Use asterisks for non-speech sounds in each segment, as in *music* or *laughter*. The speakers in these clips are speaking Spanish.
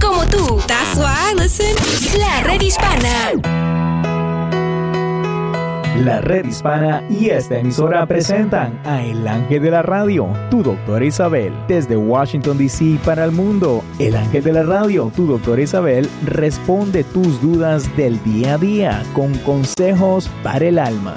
como tú. That's why. La red hispana. La red hispana y esta emisora presentan a El Ángel de la Radio, tu doctora Isabel. Desde Washington, D.C. para el mundo, El Ángel de la Radio, tu doctora Isabel, responde tus dudas del día a día con consejos para el alma.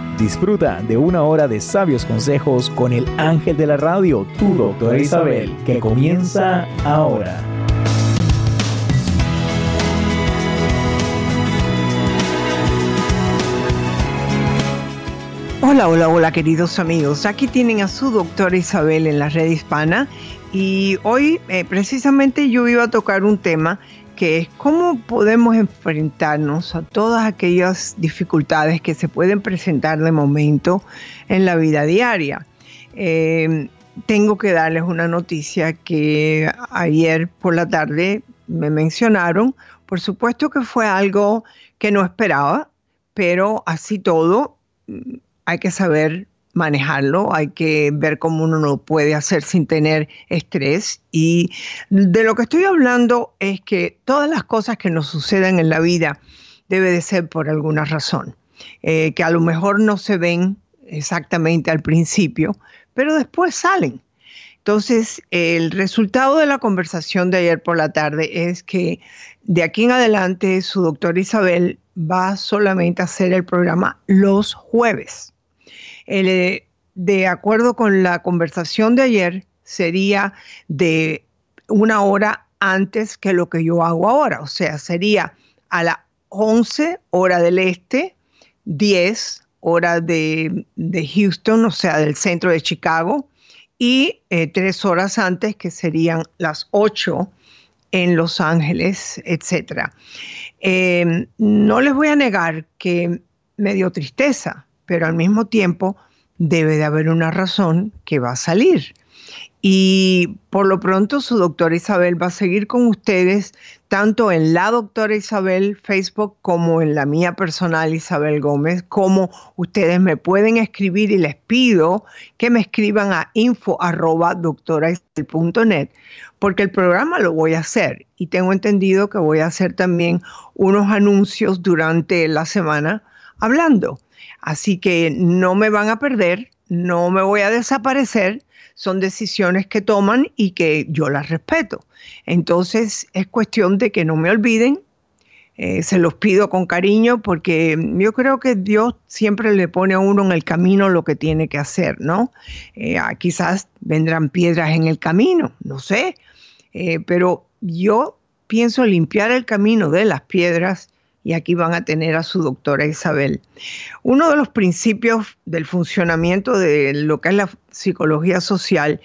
Disfruta de una hora de sabios consejos con el ángel de la radio, tu doctora Isabel, que comienza ahora. Hola, hola, hola queridos amigos. Aquí tienen a su doctora Isabel en la red hispana y hoy eh, precisamente yo iba a tocar un tema que es cómo podemos enfrentarnos a todas aquellas dificultades que se pueden presentar de momento en la vida diaria. Eh, tengo que darles una noticia que ayer por la tarde me mencionaron. Por supuesto que fue algo que no esperaba, pero así todo mm, hay que saber manejarlo, hay que ver cómo uno lo puede hacer sin tener estrés. Y de lo que estoy hablando es que todas las cosas que nos suceden en la vida debe de ser por alguna razón, eh, que a lo mejor no se ven exactamente al principio, pero después salen. Entonces, el resultado de la conversación de ayer por la tarde es que de aquí en adelante su doctora Isabel va solamente a hacer el programa los jueves. Eh, de acuerdo con la conversación de ayer, sería de una hora antes que lo que yo hago ahora. O sea, sería a las 11 hora del este, 10 hora de, Houston, o sea, del centro de Chicago, y eh, tres horas antes, que serían las 8 en Los Ángeles, etc. Eh, no les voy a negar que me dio tristeza pero al mismo tiempo debe de haber una razón que va a salir. Y por lo pronto su doctora Isabel va a seguir con ustedes tanto en la doctora Isabel Facebook como en la mía personal Isabel Gómez, como ustedes me pueden escribir y les pido que me escriban a info porque el programa lo voy a hacer y tengo entendido que voy a hacer también unos anuncios durante la semana hablando. Así que no me van a perder, no me voy a desaparecer, son decisiones que toman y que yo las respeto. Entonces es cuestión de que no me olviden, eh, se los pido con cariño porque yo creo que Dios siempre le pone a uno en el camino lo que tiene que hacer, ¿no? Eh, ah, quizás vendrán piedras en el camino, no sé, eh, pero yo pienso limpiar el camino de las piedras y aquí van a tener a su doctora Isabel. Uno de los principios del funcionamiento de lo que es la psicología social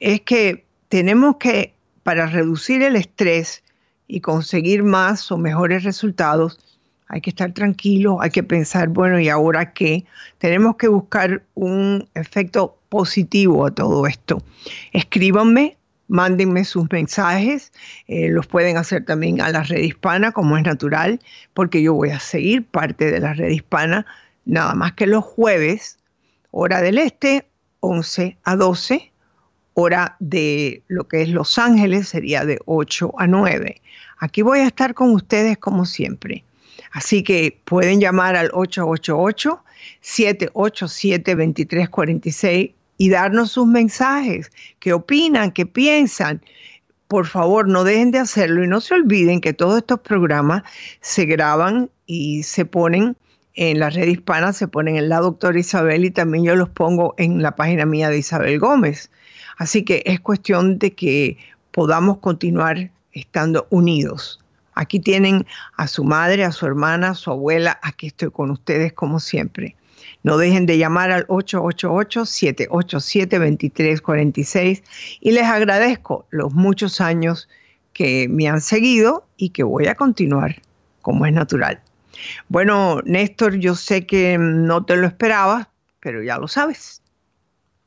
es que tenemos que, para reducir el estrés y conseguir más o mejores resultados, hay que estar tranquilos, hay que pensar, bueno, ¿y ahora qué? Tenemos que buscar un efecto positivo a todo esto. Escríbanme mándenme sus mensajes, eh, los pueden hacer también a la red hispana, como es natural, porque yo voy a seguir parte de la red hispana, nada más que los jueves, hora del este, 11 a 12, hora de lo que es Los Ángeles sería de 8 a 9. Aquí voy a estar con ustedes como siempre. Así que pueden llamar al 888 787 2346 y darnos sus mensajes, qué opinan, qué piensan. Por favor, no dejen de hacerlo y no se olviden que todos estos programas se graban y se ponen en la red hispana, se ponen en la doctora Isabel y también yo los pongo en la página mía de Isabel Gómez. Así que es cuestión de que podamos continuar estando unidos. Aquí tienen a su madre, a su hermana, a su abuela. Aquí estoy con ustedes como siempre. No dejen de llamar al 888-787-2346 y les agradezco los muchos años que me han seguido y que voy a continuar como es natural. Bueno, Néstor, yo sé que no te lo esperabas, pero ya lo sabes.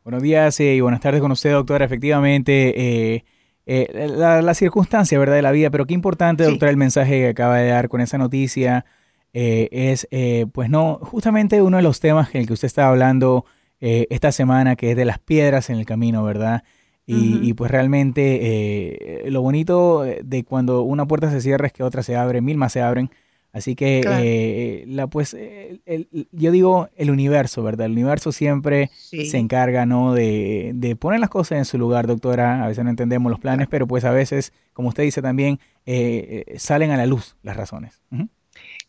Buenos días eh, y buenas tardes con usted, doctora. Efectivamente, eh, eh, la, circunstancia, ¿verdad?, de la vida, pero qué importante, doctora, el mensaje que acaba de dar con esa noticia. Es, pues no, justamente uno de los temas en el que usted estaba hablando esta semana, que es de las piedras en el camino, ¿verdad? Y, pues realmente lo bonito de cuando una puerta se cierra es que otra se abre, mil más se abren. Así que, eh, la, pues, yo digo el universo, ¿verdad? El universo siempre se encarga, ¿no? De, de, poner las cosas en su lugar, doctora. A veces no entendemos los planes, pero pues a veces, como usted dice también, eh, eh, salen a la luz las razones.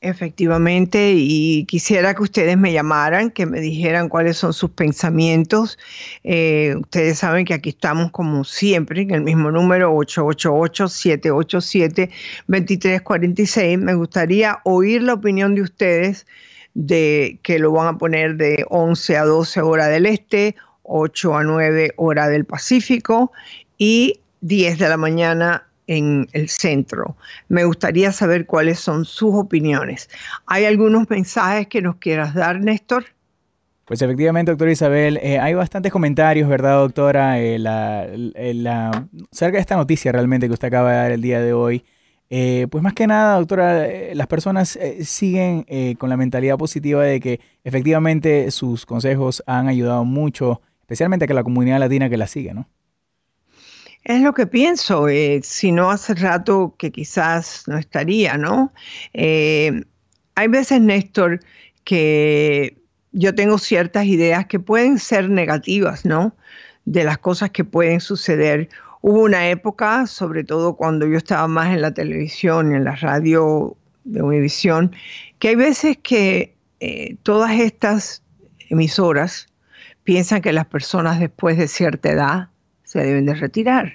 Efectivamente, y quisiera que ustedes me llamaran, que me dijeran cuáles son sus pensamientos. Eh, ustedes saben que aquí estamos como siempre en el mismo número 888-787-2346. Me gustaría oír la opinión de ustedes de que lo van a poner de 11 a 12 hora del este, 8 a 9 hora del Pacífico y 10 de la mañana en el centro. Me gustaría saber cuáles son sus opiniones. ¿Hay algunos mensajes que nos quieras dar, Néstor? Pues efectivamente, doctora Isabel, eh, hay bastantes comentarios, ¿verdad, doctora? Eh, cerca de esta noticia realmente que usted acaba de dar el día de hoy. Eh, pues más que nada, doctora, las personas siguen con la mentalidad positiva de que efectivamente sus consejos han ayudado mucho, especialmente a que la comunidad latina que la sigue, ¿no? Es lo que pienso, eh, si no hace rato que quizás no estaría, ¿no? Eh, hay veces, Néstor, que yo tengo ciertas ideas que pueden ser negativas, ¿no? De las cosas que pueden suceder. Hubo una época, sobre todo cuando yo estaba más en la televisión, en la radio de Univisión, que hay veces que eh, todas estas emisoras piensan que las personas después de cierta edad se deben de retirar.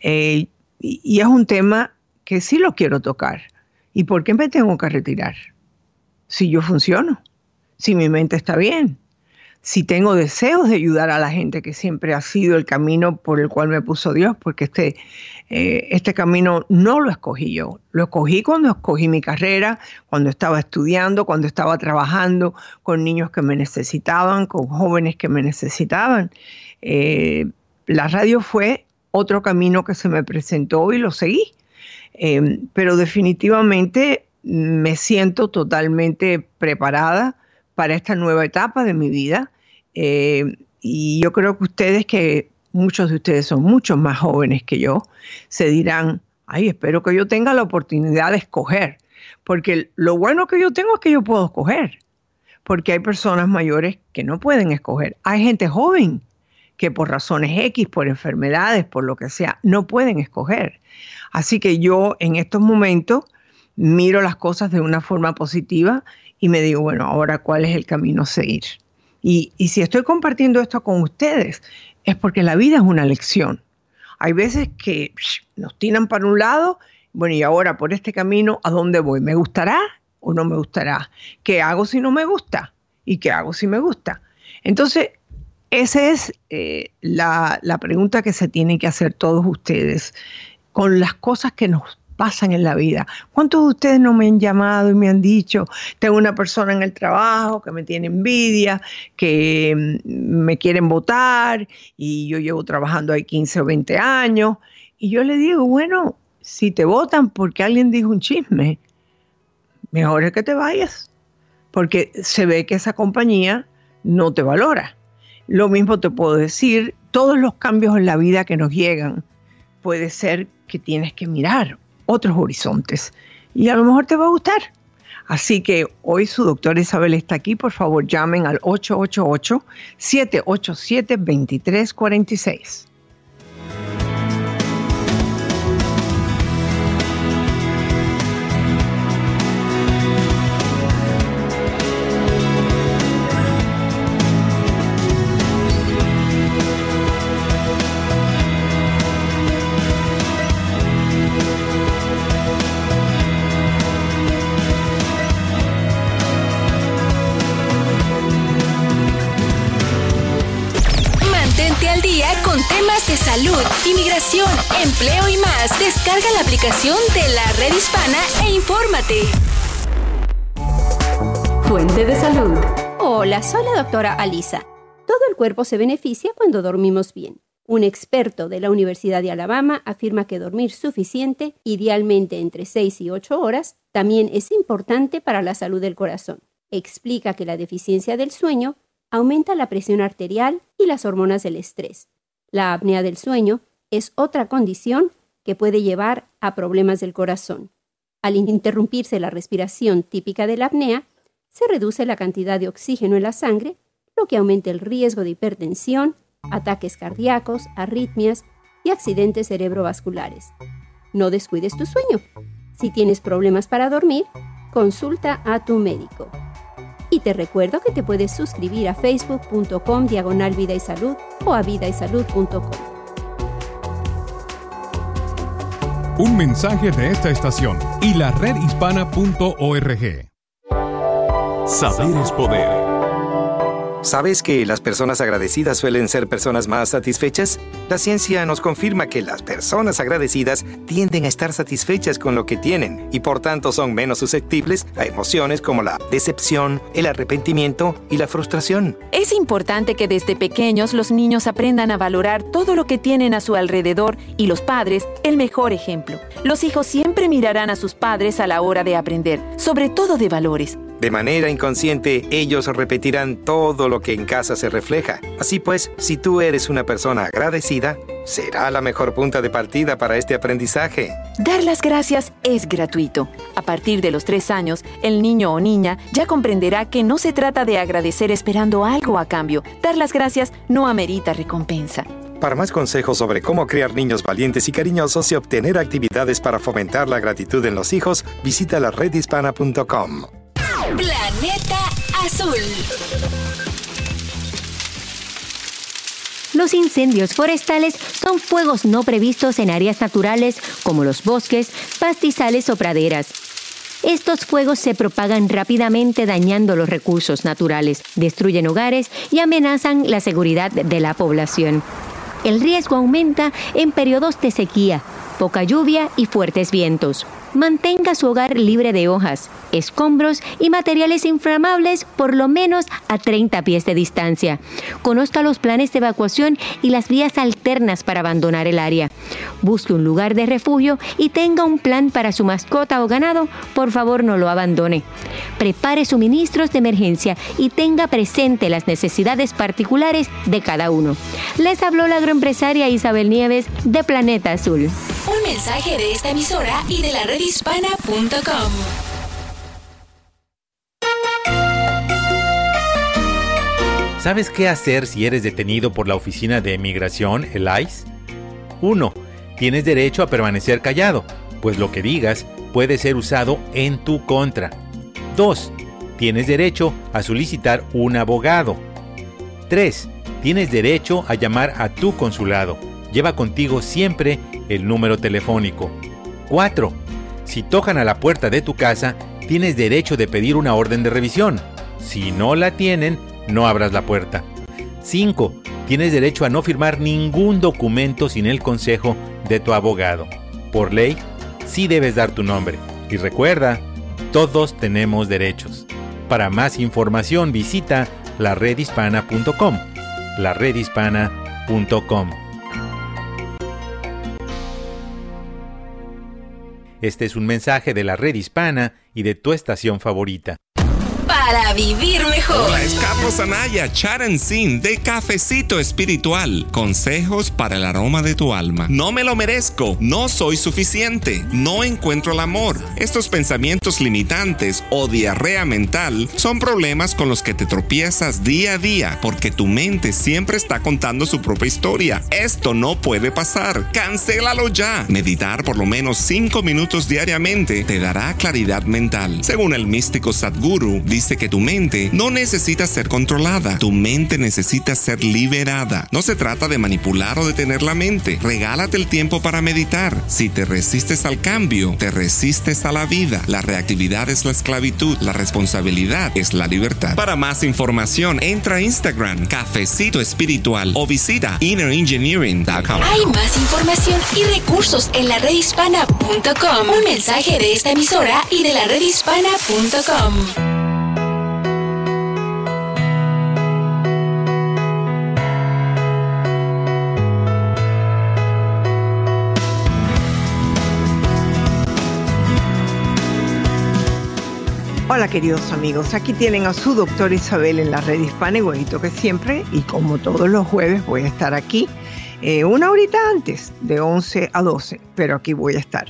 Eh, y, es un tema que sí lo quiero tocar. ¿Y por qué me tengo que retirar? Si yo funciono, si mi mente está bien, si tengo deseos de ayudar a la gente, que siempre ha sido el camino por el cual me puso Dios, porque este, eh, este camino no lo escogí yo, lo escogí cuando escogí mi carrera, cuando estaba estudiando, cuando estaba trabajando con niños que me necesitaban, con jóvenes que me necesitaban. Eh, la radio fue otro camino que se me presentó y lo seguí. Em, pero definitivamente me siento totalmente preparada para esta nueva etapa de mi vida. Em, y yo creo que ustedes, que muchos de ustedes son mucho más jóvenes que yo, se dirán, ay, espero que yo tenga la oportunidad de escoger. Porque lo bueno que yo tengo es que yo puedo escoger. Porque hay personas mayores que no pueden escoger. Hay gente joven que por razones X, por enfermedades, por lo que sea, no pueden escoger. Así que yo en estos momentos miro las cosas de una forma positiva y me digo, bueno, ahora cuál es el camino a seguir. Y, si estoy compartiendo esto con ustedes, es porque la vida es una lección. Hay veces que nos tiran para un lado, bueno, y ahora por este camino, ¿a dónde voy? ¿Me gustará o no me gustará? ¿Qué hago si no me gusta? ¿Y qué hago si me gusta? Entonces, esa es eh, la, pregunta que se tienen que hacer todos ustedes con las cosas que nos pasan en la vida. ¿Cuántos de ustedes no me han llamado y me han dicho, tengo una persona en el trabajo que me tiene envidia, que mm, me quieren votar y yo llevo trabajando ahí 15 o 20 años? Y yo le digo, bueno, si te votan porque alguien dijo un chisme, mejor es que te vayas, porque se ve que esa compañía no te valora. Lo mismo te puedo decir, todos los cambios en la vida que nos llegan, puede ser que tienes que mirar otros horizontes y a lo mejor te va a gustar. Así que hoy su doctora Isabel está aquí, por favor llamen al 888-787-2346. Inmigración, empleo y más. Descarga la aplicación de la red hispana e infórmate. fuente de salud. Hola, soy la doctora Alisa. Todo el cuerpo se beneficia cuando dormimos bien. Un experto de la Universidad de Alabama afirma que dormir suficiente, idealmente entre 6 y 8 horas, también es importante para la salud del corazón. Explica que la deficiencia del sueño aumenta la presión arterial y las hormonas del estrés. La apnea del sueño es otra condición que puede llevar a problemas del corazón. Al interrumpirse la respiración típica de la apnea, se reduce la cantidad de oxígeno en la sangre, lo que aumenta el riesgo de hipertensión, ataques cardíacos, arritmias y accidentes cerebrovasculares. No descuides tu sueño. Si tienes problemas para dormir, consulta a tu médico. Y te recuerdo que te puedes suscribir a facebook.com diagonal vida y salud o a vidaysalud.com. Un mensaje de esta estación y la redhispana.org. Saber es poder. ¿Sabes que las personas agradecidas suelen ser personas más satisfechas? La ciencia nos confirma que las personas agradecidas tienden a estar satisfechas con lo que tienen y por tanto son menos susceptibles a emociones como la decepción, el arrepentimiento y la frustración. Es importante que desde pequeños los niños aprendan a valorar todo lo que tienen a su alrededor y los padres el mejor ejemplo. Los hijos siempre mirarán a sus padres a la hora de aprender, sobre todo de valores. De manera inconsciente, ellos repetirán todo lo que en casa se refleja. Así pues, si tú eres una persona agradecida, será la mejor punta de partida para este aprendizaje. Dar las gracias es gratuito. A partir de los tres años, el niño o niña ya comprenderá que no se trata de agradecer esperando algo a cambio. Dar las gracias no amerita recompensa. Para más consejos sobre cómo crear niños valientes y cariñosos y obtener actividades para fomentar la gratitud en los hijos, visita la redhispana.com. Planeta Azul. Los incendios forestales son fuegos no previstos en áreas naturales como los bosques, pastizales o praderas. Estos fuegos se propagan rápidamente dañando los recursos naturales, destruyen hogares y amenazan la seguridad de la población. El riesgo aumenta en periodos de sequía, poca lluvia y fuertes vientos. Mantenga su hogar libre de hojas, escombros y materiales inflamables por lo menos a 30 pies de distancia. Conozca los planes de evacuación y las vías alternas para abandonar el área. Busque un lugar de refugio y tenga un plan para su mascota o ganado. Por favor, no lo abandone. Prepare suministros de emergencia y tenga presente las necesidades particulares de cada uno. Les habló la agroempresaria Isabel Nieves de Planeta Azul. Un mensaje de esta emisora y de la redhispana.com. ¿Sabes qué hacer si eres detenido por la Oficina de Migración, el ICE? 1. Tienes derecho a permanecer callado, pues lo que digas puede ser usado en tu contra. 2. Tienes derecho a solicitar un abogado. 3. Tienes derecho a llamar a tu consulado. Lleva contigo siempre el número telefónico. 4. Si tocan a la puerta de tu casa, tienes derecho de pedir una orden de revisión. Si no la tienen, no abras la puerta. 5. Tienes derecho a no firmar ningún documento sin el consejo de tu abogado. Por ley, sí debes dar tu nombre. Y recuerda, todos tenemos derechos. Para más información visita laredhispana.com. laredhispana.com. Este es un mensaje de la red hispana y de tu estación favorita para vivir mejor. Hola, es Carlos Sin de Cafecito Espiritual. Consejos para el aroma de tu alma. No me lo merezco, no soy suficiente, no encuentro el amor. Estos pensamientos limitantes o diarrea mental son problemas con los que te tropiezas día a día porque tu mente siempre está contando su propia historia. Esto no puede pasar. Cancélalo ya. Meditar por lo menos 5 minutos diariamente te dará claridad mental. Según el místico Sadhguru, que tu mente no necesita ser controlada, tu mente necesita ser liberada. No se trata de manipular o detener la mente. Regálate el tiempo para meditar. Si te resistes al cambio, te resistes a la vida. La reactividad es la esclavitud, la responsabilidad es la libertad. Para más información, entra a Instagram, Cafecito Espiritual o visita innerengineering.com. Hay más información y recursos en la redhispana.com. Un mensaje de esta emisora y de la redhispana.com. Hola queridos amigos, aquí tienen a su doctor Isabel en la red hispana igualito que siempre y como todos los jueves voy a estar aquí eh, una horita antes de 11 a 12, pero aquí voy a estar.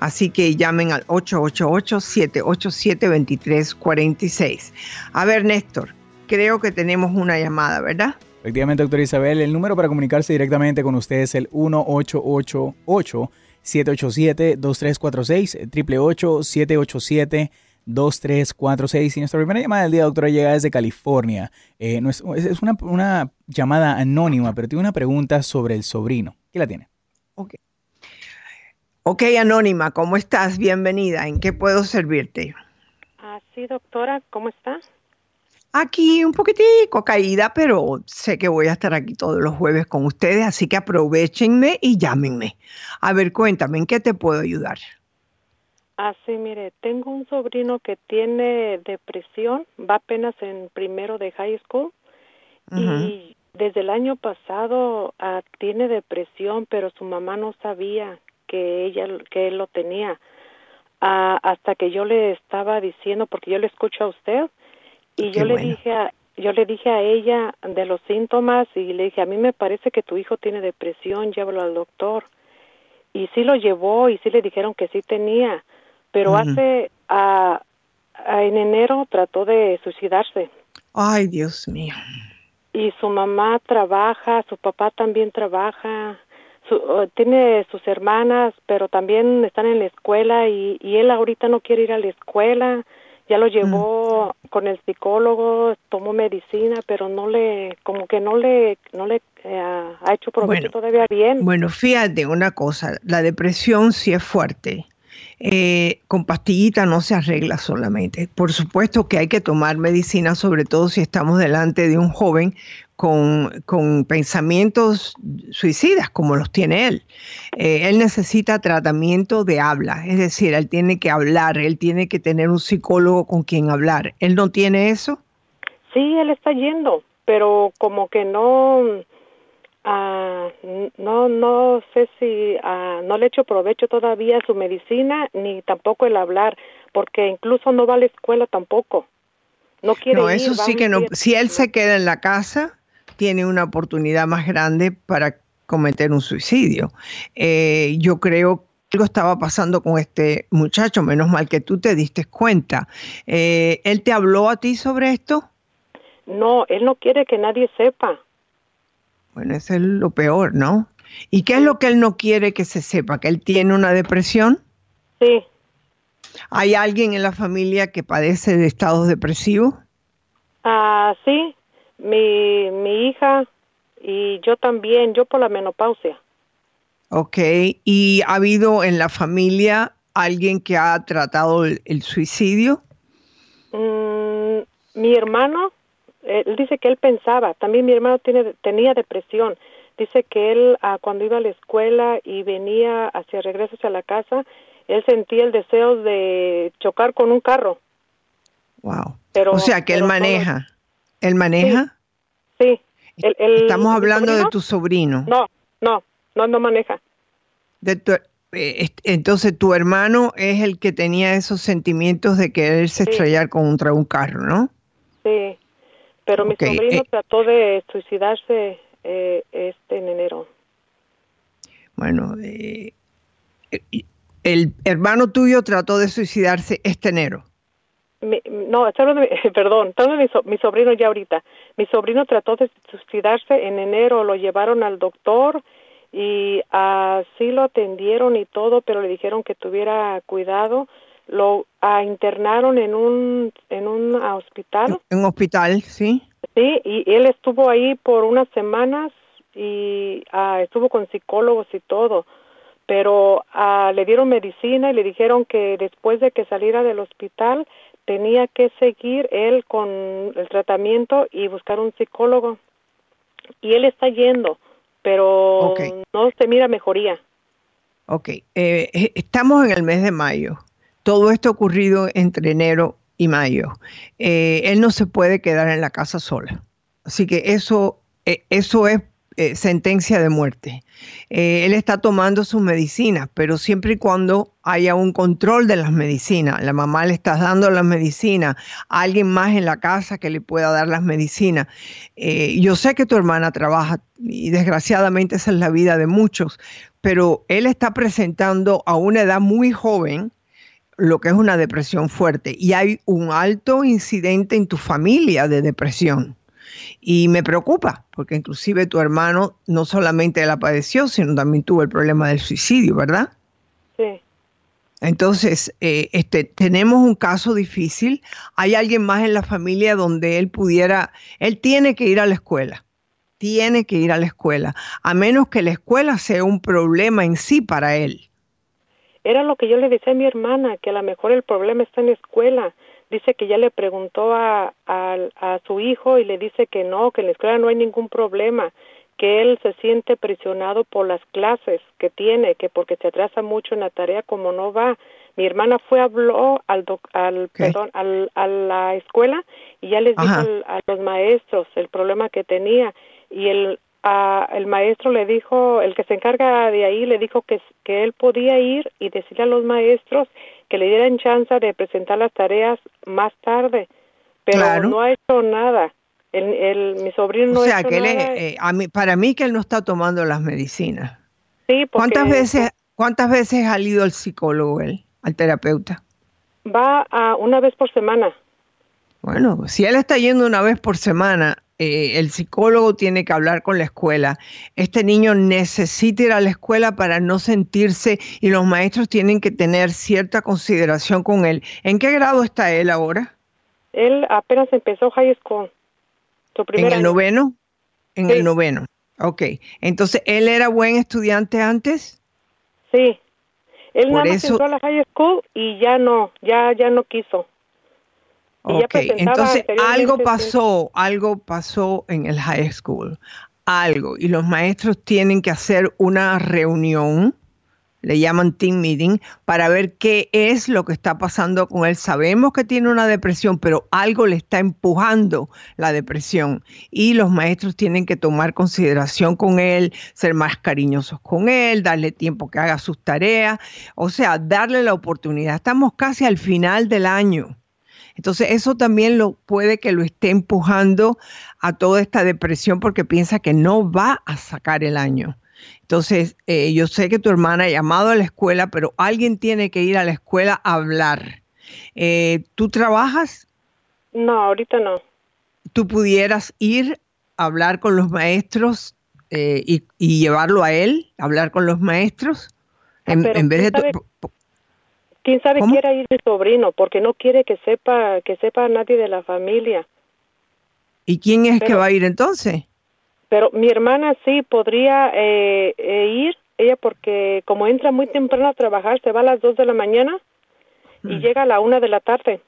Así que llamen al 888-787-2346. A ver Néstor, creo que tenemos una llamada, ¿verdad? Efectivamente, doctor Isabel, el número para comunicarse directamente con usted es el 1888 787-2346, 888-787-2346. 2346. Y nuestra primera llamada del día, doctora, llega desde California. Eh, es, una, una, llamada anónima, pero tiene una pregunta sobre el sobrino. ¿Qué la tiene? Ok. Ok, anónima, ¿cómo estás? Bienvenida. ¿En qué puedo servirte? Ah, sí, doctora, ¿cómo estás? Aquí un poquitico caída, pero sé que voy a estar aquí todos los jueves con ustedes, así que aprovechenme y llámenme. A ver, cuéntame, ¿en qué te puedo ayudar? Ah, sí, mire, tengo un sobrino que tiene depresión, va apenas en primero de high school y desde el año pasado ah, tiene depresión, pero su mamá no sabía que ella que él lo tenía. Ah, hasta que yo le estaba diciendo, porque yo le escucho a usted y yo le dije a, yo le dije a ella de los síntomas y le dije, a mí me parece que tu hijo tiene depresión, llévalo al doctor. Y sí lo llevó y sí le dijeron que sí tenía pero hace en enero trató de suicidarse. Ay, Dios mío. Y su mamá trabaja, su papá también trabaja, tiene sus hermanas, pero también están en la escuela y, él ahorita no quiere ir a la escuela. Ya lo llevó mm. con el psicólogo, tomó medicina, pero no le, como que no le, no le eh, ha hecho provecho todavía bien. Bueno, fíjate una cosa, la depresión sí es fuerte eh, con pastillita no se arregla solamente. Por supuesto que hay que tomar medicina, sobre todo si estamos delante de un joven con, pensamientos suicidas, como los tiene él. Eh, él necesita tratamiento de habla, es decir, él tiene que hablar, él tiene que tener un psicólogo con quien hablar. ¿Él no tiene eso? Sí, él está yendo, pero como que no Ah, no, no sé si ah, no le echo provecho todavía su medicina ni tampoco el hablar, porque incluso no va a la escuela tampoco. No quiere No, eso sí que no. Si él se queda en la casa, tiene una oportunidad más grande para cometer un suicidio. Eh, yo creo que algo estaba pasando con este muchacho, menos mal que tú te diste cuenta. Eh, ¿Él te habló a ti sobre esto? No, él no quiere que nadie sepa. Bueno, eso es lo peor, ¿no? ¿Y qué es lo que él no quiere que se sepa? ¿Que él tiene una depresión? Sí. ¿Hay alguien en la familia que padece de estados depresivos? Ah, sí. Mi, mi hija y yo también, yo por la menopausia. Ok. ¿Y ha habido en la familia alguien que ha tratado el, suicidio? Mm, mi hermano él dice que él pensaba, también mi hermano tiene, tenía depresión, dice que él ah, cuando iba a la escuela y venía hacia regreso hacia la casa, él sentía el deseo de chocar con un carro. Wow. Pero, o sea que él maneja. ¿Él maneja? Sí. Estamos hablando de tu sobrino. No, no, no, no maneja. De eh, entonces tu hermano es el que tenía esos sentimientos de quererse estrellar contra un carro, ¿no? Pero mi sobrino eh, trató de suicidarse eh, este en enero. Bueno, eh, el hermano tuyo trató de suicidarse este enero. no, *laughs* perdón, mi, mi, sobrino ya ahorita. Mi sobrino trató de suicidarse en enero, lo llevaron al doctor y así lo atendieron y todo, pero le dijeron que tuviera cuidado lo internaron en un en un hospital. En un hospital, sí. Sí, y él estuvo ahí por unas semanas y ah, estuvo con psicólogos y todo, pero ah, le dieron medicina y le dijeron que después de que saliera del hospital tenía que seguir él con el tratamiento y buscar un psicólogo. Y él está yendo, pero no se mira mejoría. Ok, eh, estamos en el mes de mayo. Todo esto ocurrido entre enero y mayo. Eh, él no se puede quedar en la casa sola. Así que eso, eh, eso es eh, sentencia de muerte. Él está tomando sus medicinas, pero siempre y cuando haya un control de las medicinas, la mamá le está dando las medicinas, alguien más en la casa que le pueda dar las medicinas. Yo sé que tu hermana trabaja y desgraciadamente esa es la vida de muchos, pero él está presentando a una edad muy joven lo que es una depresión fuerte y hay un alto incidente en tu familia de depresión. Y me preocupa, porque inclusive tu hermano no solamente la padeció, sino también tuvo el problema del suicidio, ¿verdad? Sí. Entonces, eh, este, tenemos un caso difícil. Hay alguien más en la familia donde él pudiera, él tiene que ir a la escuela, tiene que ir a la escuela, a menos que la escuela sea un problema en sí para él. Era lo que yo le decía a mi hermana, que a lo mejor el problema está en la escuela, dice que ya le preguntó a, a, su hijo y le dice que no, que en la escuela no hay ningún problema, que él se siente presionado por las clases que tiene, que porque se atrasa mucho en la tarea como no va. Mi hermana fue habló al al perdón al, a la escuela y ya les dijo a los maestros el problema que tenía. Y el el maestro le dijo, el que se encarga de ahí le dijo que, que él podía ir y decirle a los maestros que le dieran chance de presentar las tareas más tarde, pero no ha hecho nada. El, el, mi sobrino no o sea, que nada. Eh, a mí, para mí que él no está tomando las medicinas. Sí, porque, ¿Cuántas veces, cuántas veces ha ido al psicólogo él, al terapeuta? Va a una vez por semana. Bueno, si él está yendo una vez por semana, eh, el psicólogo tiene que hablar con la escuela. Este niño necesita ir a la escuela para no sentirse y los maestros tienen que tener cierta consideración con él. ¿En qué grado está él ahora? Él apenas empezó high school. ¿En el noveno? En el noveno. Ok. Entonces, ¿él era buen estudiante antes? Sí. Él nada más entró a la high school y ya no, ya, ya no quiso. Ok, entonces algo pasó, algo pasó en el high school, algo, y los maestros tienen que hacer una reunión, le llaman team meeting, para ver qué es lo que está pasando con él. Sabemos que tiene una depresión, pero algo le está empujando la depresión y los maestros tienen que tomar consideración con él, ser más cariñosos con él, darle tiempo que haga sus tareas, o sea, darle la oportunidad. Estamos casi al final del año entonces eso también lo puede que lo esté empujando a toda esta depresión porque piensa que no va a sacar el año. Entonces, eh, yo sé que tu hermana ha llamado a la escuela, pero alguien tiene que ir a la escuela a hablar. Eh, ¿Tú trabajas? No, ahorita no. ¿Tú pudieras ir a hablar con los maestros eh, y, llevarlo a él, hablar con los maestros? En, en vez de... ¿Quién sabe quiera ir mi sobrino? Porque no quiere que sepa que sepa nadie de la familia. ¿Y quién es que va a ir entonces? Pero mi hermana sí podría eh, eh, ir, ella porque como entra muy temprano a trabajar, se va a las dos de la mañana y mm. llega a la una de la tarde.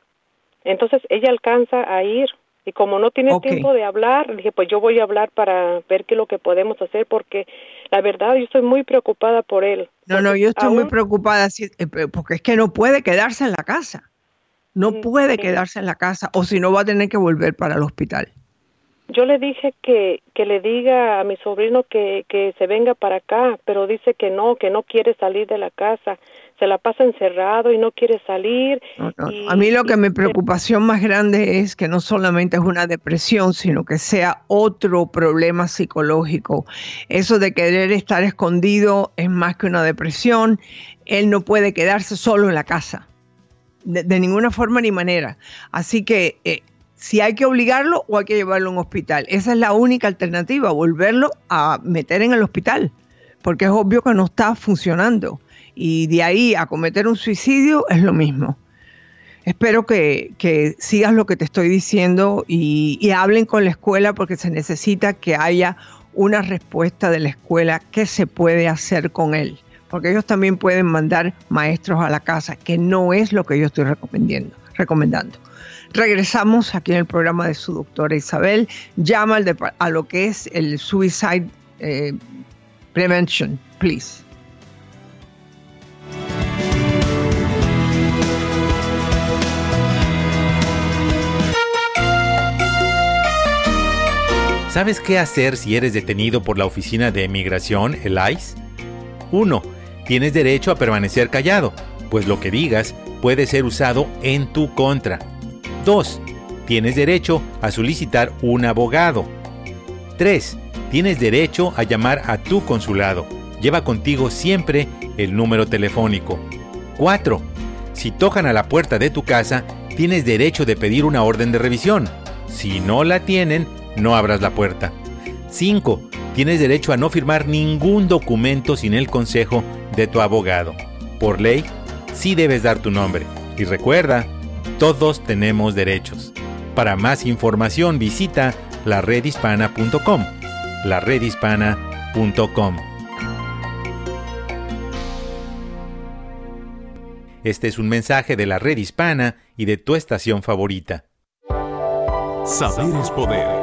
Entonces ella alcanza a ir. Y como no tiene tiempo de hablar, dije, pues yo voy a hablar para ver qué es lo que podemos hacer, porque la verdad yo estoy muy preocupada por él. No, no, yo estoy muy preocupada eh, porque es que no puede quedarse en la casa. No mm, puede quedarse en la casa o si no va a tener que volver para el hospital. Yo le dije que, que le diga a mi sobrino que, que se venga para acá, pero dice que no, que no quiere salir de la casa se la pasa encerrado y no quiere salir. a mí lo que mi preocupación más grande es que no solamente es una depresión, sino que sea otro problema psicológico. Eso de querer estar escondido es más que una depresión. Él no puede quedarse solo en la casa, de, ninguna forma ni manera. Así que eh, si hay que obligarlo o hay que llevarlo a un hospital. Esa es la única alternativa, volverlo a meter en el hospital, porque es obvio que no está funcionando y de ahí a cometer un suicidio es lo mismo. Espero que, sigas lo que te estoy diciendo y, hablen con la escuela porque se necesita que haya una respuesta de la escuela qué se puede hacer con él. Porque ellos también pueden mandar maestros a la casa, que no es lo que yo estoy recomendando. recomendando. Regresamos aquí en el programa de su doctora Isabel. Llama a lo que es el Suicide eh, Prevention, please. ¿Sabes qué hacer si eres detenido por la Oficina de Emigración, el ICE? 1. Tienes derecho a permanecer callado, pues lo que digas puede ser usado en tu contra. 2. Tienes derecho a solicitar un abogado. 3. Tienes derecho a llamar a tu consulado. Lleva contigo siempre el número telefónico. 4. Si tocan a la puerta de tu casa, tienes derecho de pedir una orden de revisión. Si no la tienen, no abras la puerta. 5. Tienes derecho a no firmar ningún documento sin el consejo de tu abogado. Por ley, sí debes dar tu nombre. Y recuerda, todos tenemos derechos. Para más información visita laredhispana.com. laredhispana.com. Este es un mensaje de la red hispana y de tu estación favorita. Saber es poder.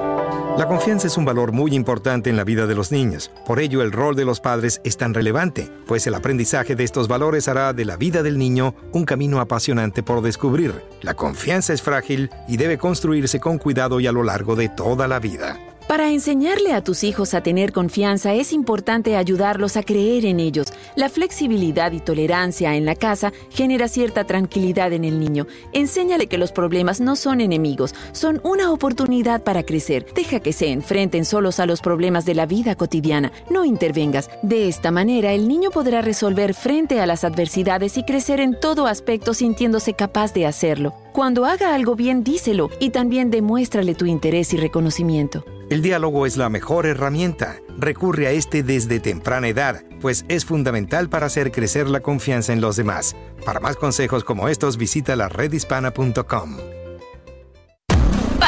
La confianza es un valor muy importante en la vida de los niños. Por ello, el rol de los padres es tan relevante, pues el aprendizaje de estos valores hará de la vida del niño un camino apasionante por descubrir. La confianza es frágil y debe construirse con cuidado y a lo largo de toda la vida. Para enseñarle a tus hijos a tener confianza es importante ayudarlos a creer en ellos. La flexibilidad y tolerancia en la casa genera cierta tranquilidad en el niño. Enséñale que los problemas no son enemigos, son una oportunidad para crecer. Deja que se enfrenten solos a los problemas de la vida cotidiana. No intervengas. De esta manera el niño podrá resolver frente a las adversidades y crecer en todo aspecto sintiéndose capaz de hacerlo. Cuando haga algo bien, díselo y también demuéstrale tu interés y reconocimiento. Diálogo es la mejor herramienta. Recurre a este desde temprana edad, pues es fundamental para hacer crecer la confianza en los demás. Para más consejos como estos, visita la redhispana.com.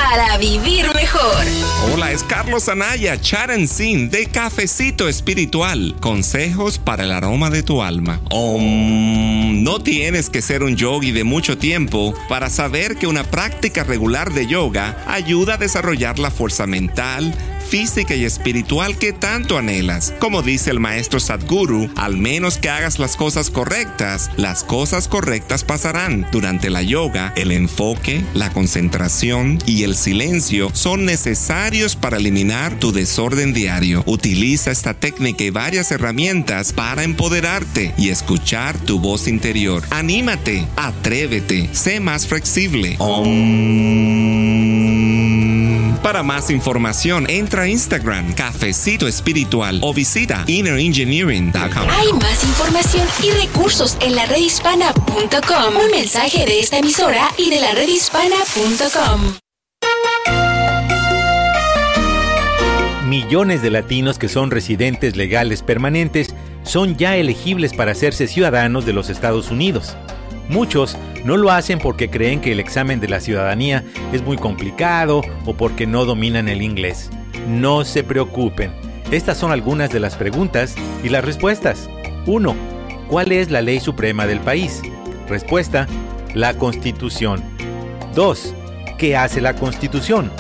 Para vivir mejor. Hola, es Carlos Anaya, Charan Sin de Cafecito Espiritual. Consejos para el aroma de tu alma. Om, no tienes que ser un yogi de mucho tiempo para saber que una práctica regular de yoga ayuda a desarrollar la fuerza mental, física y espiritual que tanto anhelas. Como dice el maestro Sadhguru, al menos que hagas las cosas correctas, las cosas correctas pasarán. Durante la yoga, el enfoque, la concentración y el silencio son necesarios para eliminar tu desorden diario. Utiliza esta técnica y varias herramientas para empoderarte y escuchar tu voz interior. Anímate, atrévete, sé más flexible. Para más información, entra a Instagram, Cafecito Espiritual o visita innerengineering.com. Hay más información y recursos en la redhispana.com. Un mensaje de esta emisora y de la redhispana.com. Millones de latinos que son residentes legales permanentes son ya elegibles para hacerse ciudadanos de los Estados Unidos. Muchos no lo hacen porque creen que el examen de la ciudadanía es muy complicado o porque no dominan el inglés. No se preocupen. Estas son algunas de las preguntas y las respuestas. 1. ¿Cuál es la ley suprema del país? Respuesta. La Constitución. 2. ¿Qué hace la Constitución?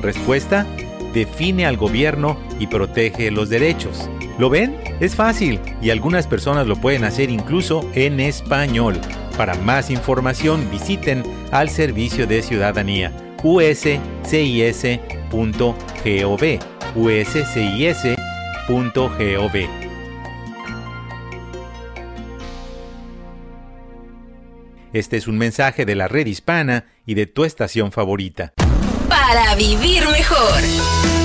Respuesta. Define al gobierno y protege los derechos. ¿Lo ven? Es fácil y algunas personas lo pueden hacer incluso en español. Para más información visiten al Servicio de Ciudadanía uscis.gov uscis.gov Este es un mensaje de la red hispana y de tu estación favorita. Para vivir mejor.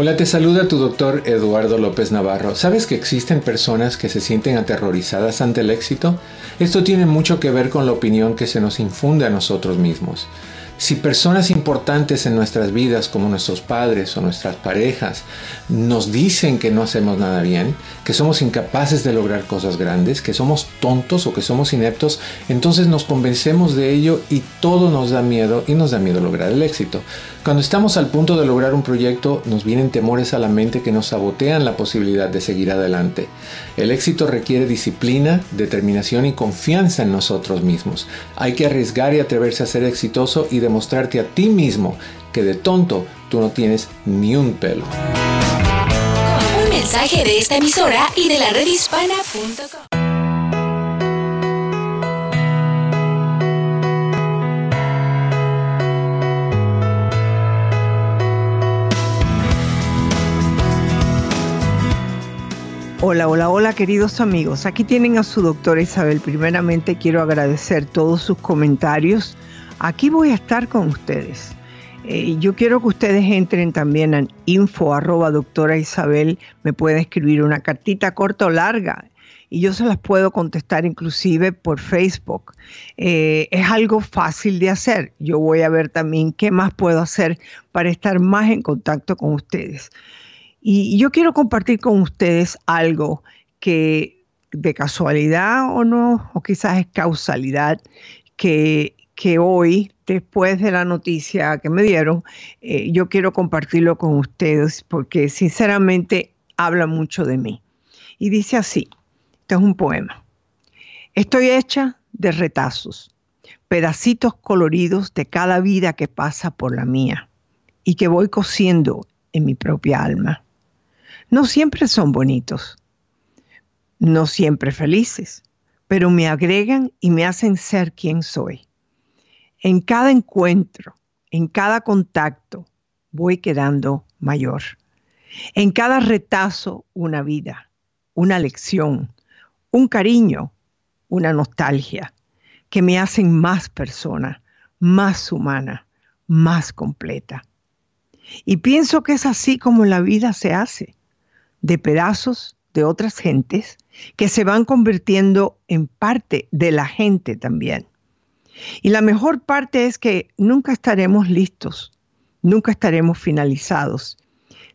Hola, te saluda tu doctor Eduardo López Navarro. ¿Sabes que existen personas que se sienten aterrorizadas ante el éxito? Esto tiene mucho que ver con la opinión que se nos infunde a nosotros mismos. Si personas importantes en nuestras vidas, como nuestros padres o nuestras parejas, nos dicen que no hacemos nada bien, que somos incapaces de lograr cosas grandes, que somos tontos o que somos ineptos, entonces nos convencemos de ello y todo nos da miedo y nos da miedo lograr el éxito. Cuando estamos al punto de lograr un proyecto, nos vienen temores a la mente que nos sabotean la posibilidad de seguir adelante. El éxito requiere disciplina, determinación y confianza en nosotros mismos. Hay que arriesgar y atreverse a ser exitoso y demostrarte a ti mismo mismo que de tonto tú no tienes ni un pelo. Un mensaje de esta emisora y de la redhispana.com. Hola, hola, hola queridos amigos. Aquí tienen a su doctora Isabel. Primeramente quiero agradecer todos sus comentarios Aquí voy a estar con ustedes. Eh, yo quiero que ustedes entren también en info arroba doctora Isabel. Me pueden escribir una cartita corta o larga y yo se las puedo contestar inclusive por Facebook. Eh, es algo fácil de hacer. Yo voy a ver también qué más puedo hacer para estar más en contacto con ustedes. Y yo quiero compartir con ustedes algo que de casualidad o no, o quizás es causalidad, que, que hoy, después de la noticia que me dieron, eh, yo quiero compartirlo con ustedes porque sinceramente habla mucho de mí. Y dice así, este es un poema. Estoy hecha de retazos, pedacitos coloridos de cada vida que pasa por la mía y que voy cosiendo en mi propia alma no siempre son bonitos, no siempre felices, pero me agregan y me hacen ser quien soy. En cada encuentro, en cada contacto, voy quedando mayor. En cada retazo, una vida, una lección, un cariño, una nostalgia, que me hacen más persona, más humana, más completa. Y pienso que es así como la vida se hace de pedazos de otras gentes que se van convirtiendo en parte de la gente también. Y la mejor parte es que nunca estaremos listos, nunca estaremos finalizados.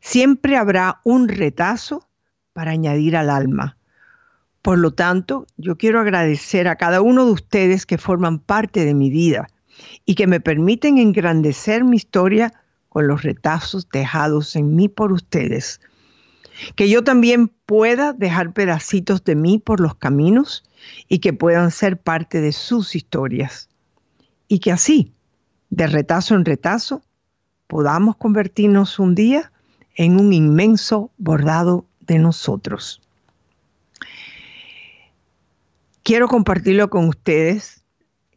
Siempre habrá un retazo para añadir al alma. Por lo tanto, yo quiero agradecer a cada uno de ustedes que forman parte de mi vida y que me permiten engrandecer mi historia con los retazos dejados en mí por ustedes que yo también pueda dejar pedacitos de mí por los caminos y que puedan ser parte de sus historias. Y que así, de retazo en retazo, podamos convertirnos un día en un inmenso bordado de nosotros. Quiero compartirlo con ustedes.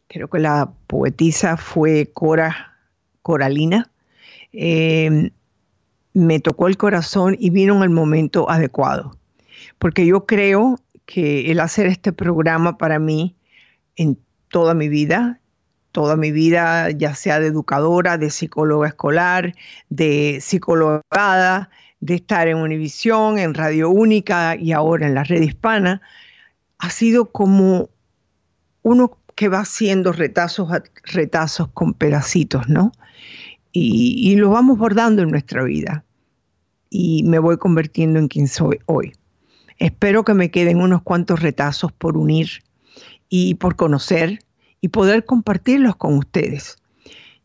Creo que la poetisa fue Cora Coralina. Eh, me tocó el corazón y vino en el momento adecuado. Porque yo creo que el hacer este programa para mí en toda mi vida, toda mi vida, ya sea de educadora, de psicóloga escolar, de psicologada, de estar en Univisión, en Radio Única y ahora en la red hispana, ha sido como uno que va haciendo retazos, retazos con pedacitos, ¿no? Y, y lo vamos bordando en nuestra vida y me voy convirtiendo en quien soy hoy. Espero que me queden unos cuantos retazos por unir y por conocer y poder compartirlos con ustedes.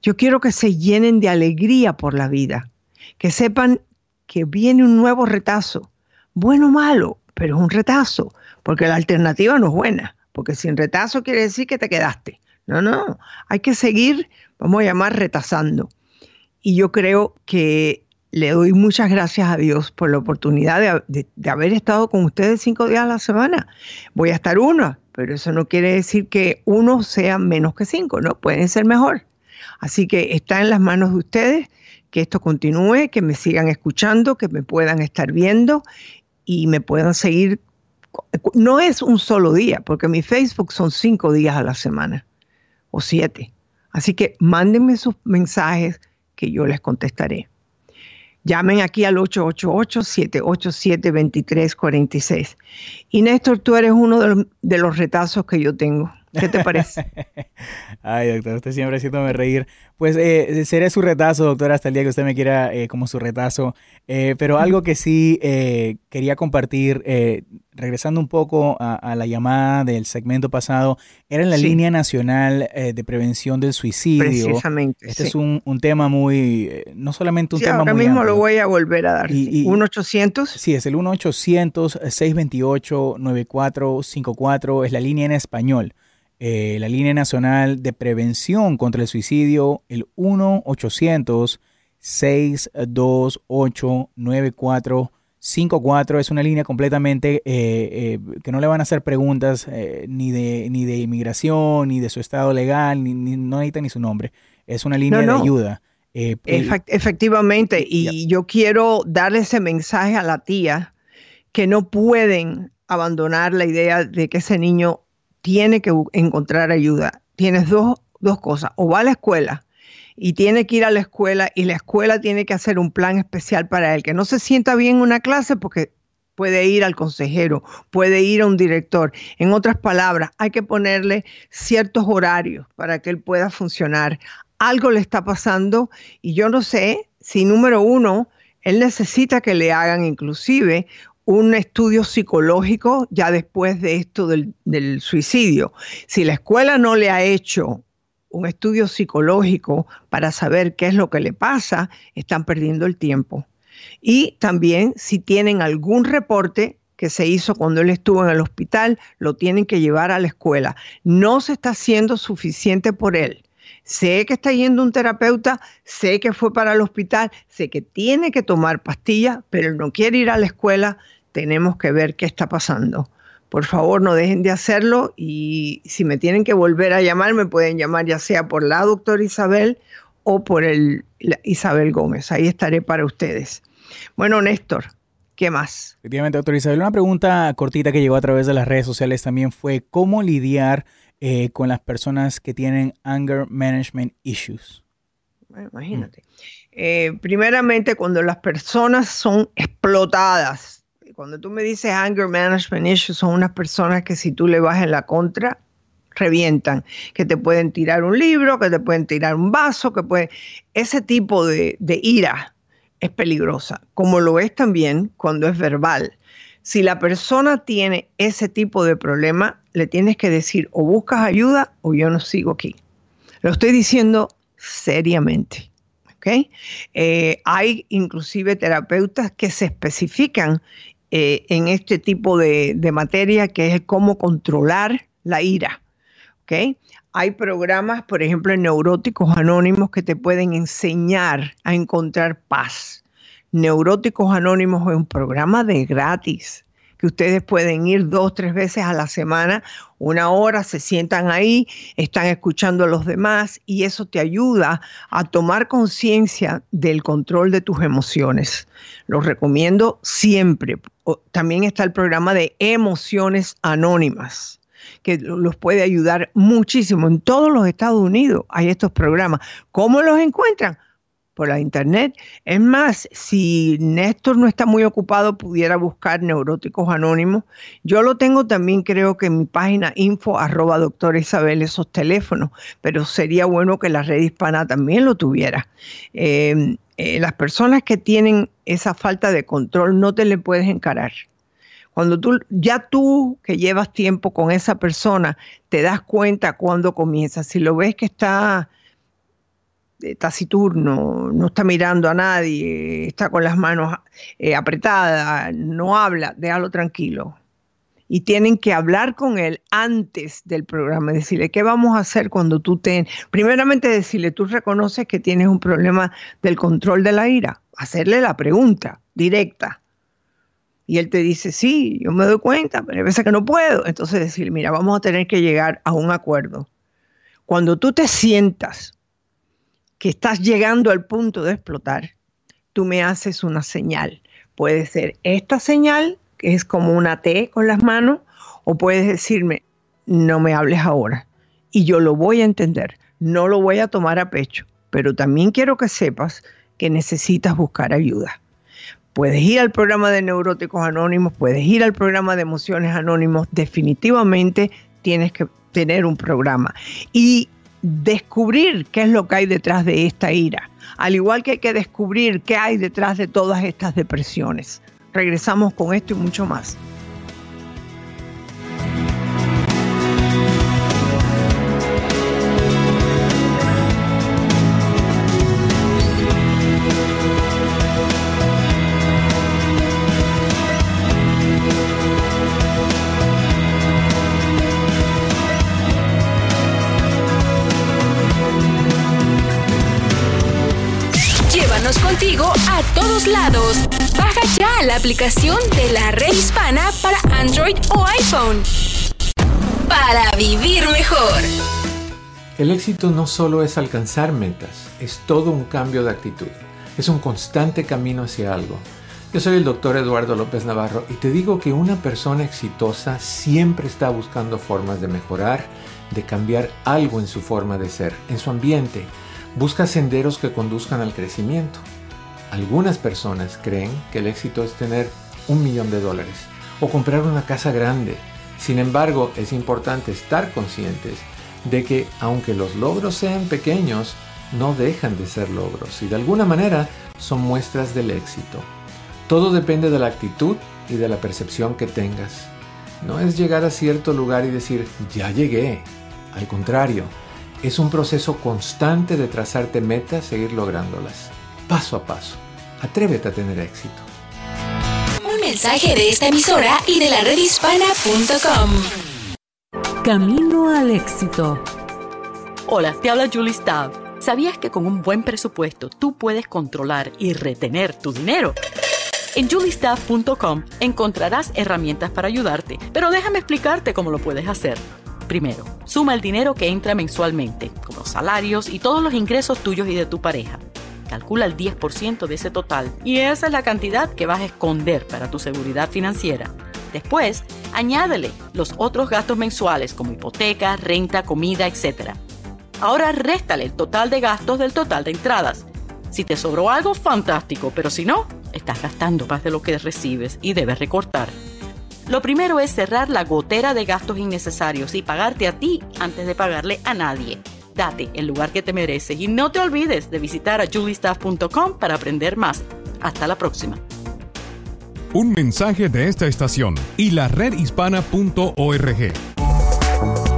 Yo quiero que se llenen de alegría por la vida, que sepan que viene un nuevo retazo, bueno o malo, pero es un retazo, porque la alternativa no es buena, porque sin retazo quiere decir que te quedaste. No, no, hay que seguir, vamos a llamar, retazando. Y yo creo que le doy muchas gracias a Dios por la oportunidad de, haber estado con ustedes cinco días a la semana. Voy a estar uno, pero eso no quiere decir que uno sea menos que cinco, ¿no? Pueden ser mejor. Así que está en las manos de ustedes que esto continúe, que me sigan escuchando, que me puedan estar viendo y me puedan seguir. No es un solo día, porque mi Facebook son cinco días a la semana o siete. Así que mándenme sus mensajes que yo les contestaré. Llamen aquí al 888-787-2346. Y Néstor, tú eres uno de los, retazos que yo tengo. ¿Qué te parece? *laughs* Ay, doctor, usted siempre haciéndome reír. Pues eh, seré su retazo, doctor, hasta el día que usted me quiera eh, como su retazo. Eh, pero algo que sí eh, quería compartir, regresando un poco a, la llamada del segmento pasado, era en la línea nacional de prevención del suicidio. Precisamente. Este es un, tema muy, no solamente un sí, tema ahora mismo lo voy a volver a dar. Y, 1-800. Sí, es el 1-800-628-9454, es la línea en español. Eh, la línea nacional de prevención contra el suicidio, el 1-800-628-9454. Es una línea completamente eh, eh, que no le van a hacer preguntas ni, de, ni de inmigración, ni de su estado legal, ni, no necesita ni su nombre. Es una línea de ayuda. efectivamente, y yo quiero darle ese mensaje a la tía que no pueden abandonar la idea de que ese niño tiene que encontrar ayuda. Tienes dos, dos cosas, o va a la escuela y tiene que ir a la escuela y la escuela tiene que hacer un plan especial para él, que no se sienta bien en una clase porque puede ir al consejero, puede ir a un director. En otras palabras, hay que ponerle ciertos horarios para que él pueda funcionar. Algo le está pasando y yo no sé si número uno, él necesita que le hagan inclusive un estudio psicológico ya después de esto del, suicidio. Si la escuela no le ha hecho un estudio psicológico para saber qué es lo que le pasa, están perdiendo el tiempo. Y también si tienen algún reporte que se hizo cuando él estuvo en el hospital, lo tienen que llevar a la escuela. No se está haciendo suficiente por él. Sé que está yendo un terapeuta, sé que fue para el hospital, sé que tiene que tomar pastillas, pero no quiere ir a la escuela. Tenemos que ver qué está pasando. Por favor, no dejen de hacerlo y si me tienen que volver a llamar, me pueden llamar ya sea por la doctora Isabel o por el Isabel Gómez. Ahí estaré para ustedes. Bueno, Néstor, ¿qué más? Efectivamente, doctora Isabel, una pregunta cortita que llegó a través de las redes sociales también fue cómo lidiar eh, con las personas que tienen anger management issues. imagínate. Eh, primeramente, cuando las personas son explotadas cuando tú me dices anger management issues, son unas personas que si tú le vas en la contra, revientan, que te pueden tirar un libro, que te pueden tirar un vaso, que puede Ese tipo de, de ira es peligrosa, como lo es también cuando es verbal. Si la persona tiene ese tipo de problema, le tienes que decir o buscas ayuda o yo no sigo aquí. Lo estoy diciendo seriamente. Eh, hay inclusive terapeutas que se especifican eh, en este tipo de, materia, que es cómo controlar la ira. Hay programas, por ejemplo, en Neuróticos Anónimos que te pueden enseñar a encontrar paz. Neuróticos Anónimos es un programa de gratis que ustedes pueden ir dos, tres veces a la semana, una hora, se sientan ahí, están escuchando a los demás y eso te ayuda a tomar conciencia del control de tus emociones. Los recomiendo siempre. También está el programa de emociones anónimas que los puede ayudar muchísimo. En todos los Estados Unidos hay estos programas. ¿Cómo los encuentran? Por la internet. Es más, si Néstor no está muy ocupado, pudiera buscar Neuróticos Anónimos. Yo lo tengo también, creo que en mi página info arroba doctora Isabel, esos teléfonos, pero sería bueno que la red hispana también lo tuviera. Em, eh, las personas que tienen esa falta de control no te le puedes encarar. Cuando tú, ya tú que llevas tiempo con esa persona, te das cuenta cuando comienza. Si lo ves que está taciturno, no está mirando a nadie, está con las manos eh, apretadas, no habla, déjalo tranquilo. Y tienen que hablar con él antes del programa, decirle, ¿qué vamos a hacer cuando tú te... Primeramente decirle, tú reconoces que tienes un problema del control de la ira, hacerle la pregunta directa. Y él te dice, sí, yo me doy cuenta, pero hay veces que no puedo. Entonces decirle, mira, vamos a tener que llegar a un acuerdo. Cuando tú te sientas que estás llegando al punto de explotar, tú me haces una señal. Puede ser esta señal, que es como una T con las manos, o puedes decirme, no me hables ahora. Y yo lo voy a entender, no lo voy a tomar a pecho, pero también quiero que sepas que necesitas buscar ayuda. Puedes ir al programa de Neuróticos Anónimos, puedes ir al programa de Emociones Anónimos, definitivamente tienes que tener un programa. Y descubrir qué es lo que hay detrás de esta ira, al igual que hay que descubrir qué hay detrás de todas estas depresiones. Regresamos con esto y mucho más. Lados. Baja ya la aplicación de la red hispana para Android o iPhone. Para vivir mejor. El éxito no solo es alcanzar metas, es todo un cambio de actitud. Es un constante camino hacia algo. Yo soy el doctor Eduardo López Navarro y te digo que una persona exitosa siempre está buscando formas de mejorar, de cambiar algo en su forma de ser, en su ambiente. Busca senderos que conduzcan al crecimiento. Algunas personas creen que el éxito es tener un millón de dólares o comprar una casa grande. Sin embargo, es importante estar conscientes de que aunque los logros sean pequeños, no dejan de ser logros y de alguna manera son muestras del éxito. Todo depende de la actitud y de la percepción que tengas. No es llegar a cierto lugar y decir, ya llegué. Al contrario, es un proceso constante de trazarte metas, seguir lográndolas, paso a paso. Atrévete a tener éxito. Un mensaje de esta emisora y de la redhispana.com. Camino al éxito. Hola, te habla Julie Stav. ¿Sabías que con un buen presupuesto tú puedes controlar y retener tu dinero? En juliestaff.com encontrarás herramientas para ayudarte, pero déjame explicarte cómo lo puedes hacer. Primero, suma el dinero que entra mensualmente, como salarios y todos los ingresos tuyos y de tu pareja. Calcula el 10% de ese total y esa es la cantidad que vas a esconder para tu seguridad financiera. Después, añádele los otros gastos mensuales como hipoteca, renta, comida, etc. Ahora réstale el total de gastos del total de entradas. Si te sobró algo, fantástico, pero si no, estás gastando más de lo que recibes y debes recortar. Lo primero es cerrar la gotera de gastos innecesarios y pagarte a ti antes de pagarle a nadie. Date el lugar que te mereces y no te olvides de visitar a juliestaff.com para aprender más. Hasta la próxima. Un mensaje de esta estación y la redhispana.org.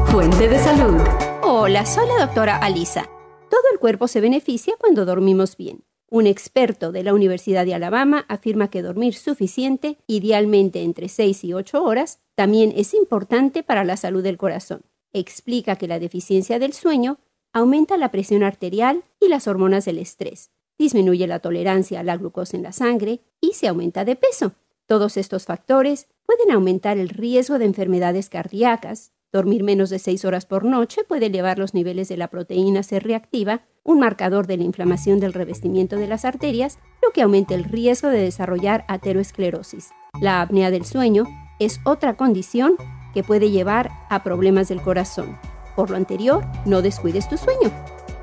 Fuente de salud. Hola, soy la doctora Alisa. Todo el cuerpo se beneficia cuando dormimos bien. Un experto de la Universidad de Alabama afirma que dormir suficiente, idealmente entre 6 y 8 horas, también es importante para la salud del corazón. Explica que la deficiencia del sueño aumenta la presión arterial y las hormonas del estrés, disminuye la tolerancia a la glucosa en la sangre y se aumenta de peso. Todos estos factores pueden aumentar el riesgo de enfermedades cardíacas. Dormir menos de 6 horas por noche puede elevar los niveles de la proteína C reactiva, un marcador de la inflamación del revestimiento de las arterias, lo que aumenta el riesgo de desarrollar ateroesclerosis. La apnea del sueño es otra condición que puede llevar a problemas del corazón. Por lo anterior, no descuides tu sueño.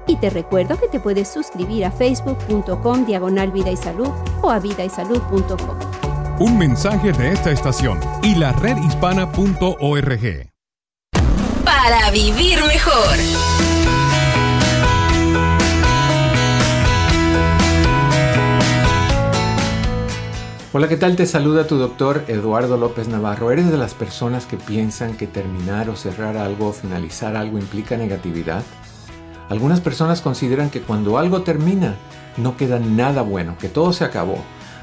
Y te recuerdo que te puedes suscribir a facebook.com diagonal vida y salud o a vidaysalud.com. Un mensaje de esta estación y la redhispana.org. Para vivir mejor. Hola, ¿qué tal? Te saluda tu doctor Eduardo López Navarro. ¿Eres de las personas que piensan que terminar o cerrar algo o finalizar algo implica negatividad? Algunas personas consideran que cuando algo termina no queda nada bueno, que todo se acabó.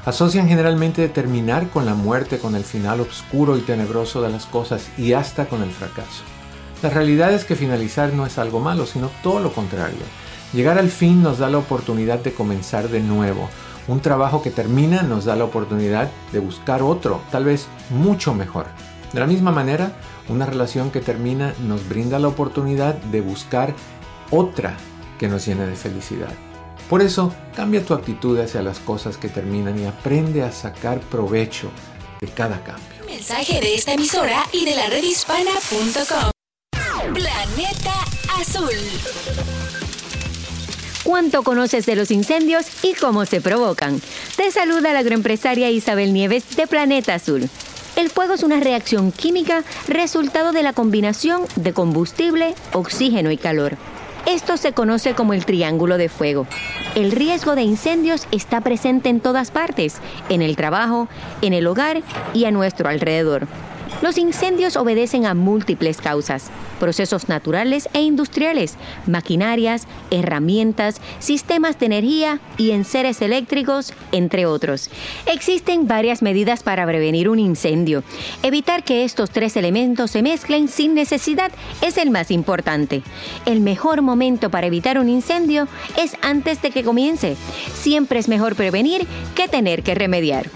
Asocian generalmente terminar con la muerte, con el final oscuro y tenebroso de las cosas y hasta con el fracaso. La realidad es que finalizar no es algo malo, sino todo lo contrario. Llegar al fin nos da la oportunidad de comenzar de nuevo, un trabajo que termina nos da la oportunidad de buscar otro, tal vez mucho mejor. De la misma manera, una relación que termina nos brinda la oportunidad de buscar otra que nos llene de felicidad. Por eso, cambia tu actitud hacia las cosas que terminan y aprende a sacar provecho de cada cambio. Mensaje de esta emisora y de la redhispana.com. Planeta Azul. ¿Cuánto conoces de los incendios y cómo se provocan? Te saluda la agroempresaria Isabel Nieves de Planeta Azul. El fuego es una reacción química resultado de la combinación de combustible, oxígeno y calor. Esto se conoce como el triángulo de fuego. El riesgo de incendios está presente en todas partes, en el trabajo, en el hogar y a nuestro alrededor. Los incendios obedecen a múltiples causas, procesos naturales e industriales, maquinarias, herramientas, sistemas de energía y enseres eléctricos, entre otros. Existen varias medidas para prevenir un incendio. Evitar que estos tres elementos se mezclen sin necesidad es el más importante. El mejor momento para evitar un incendio es antes de que comience. Siempre es mejor prevenir que tener que remediar.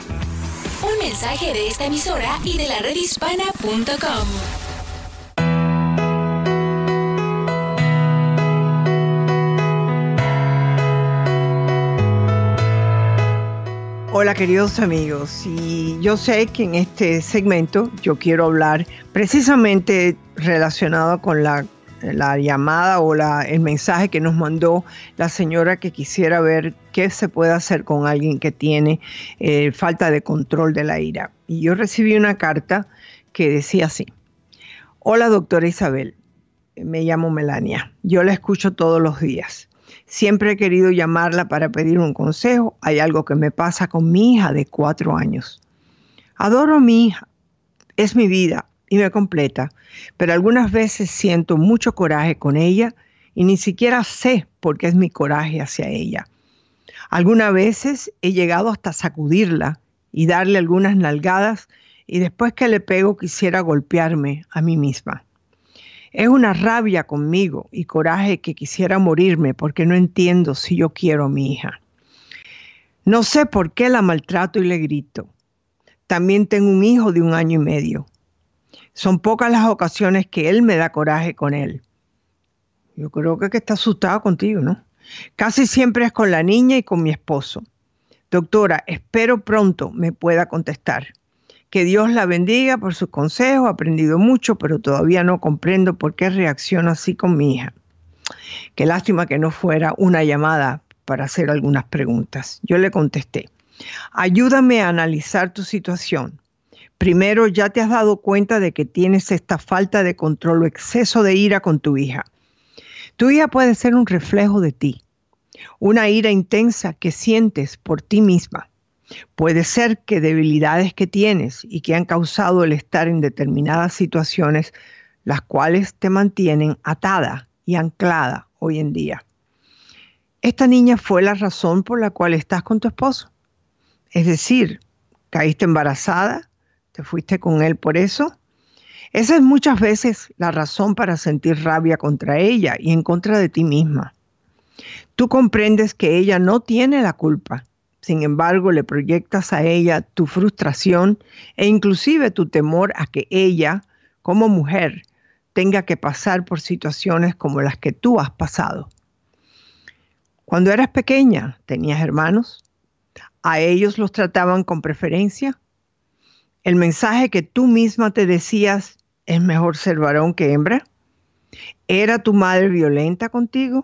Un mensaje de esta emisora y de la redhispana.com. Hola queridos amigos, y yo sé que en este segmento yo quiero hablar precisamente relacionado con la, llamada o la, el mensaje que nos mandó la señora que quisiera ver qué se puede hacer con alguien que tiene eh, falta de control de la ira. Y yo recibí una carta que decía así, hola doctora Isabel, me llamo Melania, yo la escucho todos los días. Siempre he querido llamarla para pedir un consejo. Hay algo que me pasa con mi hija de cuatro años. Adoro a mi hija. Es mi vida y me completa, pero algunas veces siento mucho coraje con ella y ni siquiera sé por qué es mi coraje hacia ella. Algunas veces he llegado hasta sacudirla y darle algunas nalgadas y después que le pego quisiera golpearme a mí misma. Es una rabia conmigo y coraje que quisiera morirme porque no entiendo si yo quiero a mi hija. No sé por qué la maltrato y le grito. También tengo un hijo de un año y medio. Son pocas las ocasiones que él me da coraje con él. Yo creo que, está asustado contigo, ¿no? Casi siempre es con la niña y con mi esposo. Doctora, espero pronto me pueda contestar. Que Dios la bendiga por sus consejos, he aprendido mucho, pero todavía no comprendo por qué reacciona así con mi hija. Qué lástima que no fuera una llamada para hacer algunas preguntas. Yo le contesté, ayúdame a analizar tu situación. Primero, ya te has dado cuenta de que tienes esta falta de control o exceso de ira con tu hija. Tu hija puede ser un reflejo de ti, una ira intensa que sientes por ti misma. Puede ser que debilidades que tienes y que han causado el estar en determinadas situaciones, las cuales te mantienen atada y anclada hoy en día. Esta niña fue la razón por la cual estás con tu esposo. Es decir, caíste embarazada, te fuiste con él por eso. Esa es muchas veces la razón para sentir rabia contra ella y en contra de ti misma. Tú comprendes que ella no tiene la culpa sin embargo, le proyectas a ella tu frustración e inclusive tu temor a que ella, como mujer, tenga que pasar por situaciones como las que tú has pasado. Cuando eras pequeña, ¿tenías hermanos? ¿A ellos los trataban con preferencia? ¿El mensaje que tú misma te decías es mejor ser varón que hembra? ¿Era tu madre violenta contigo?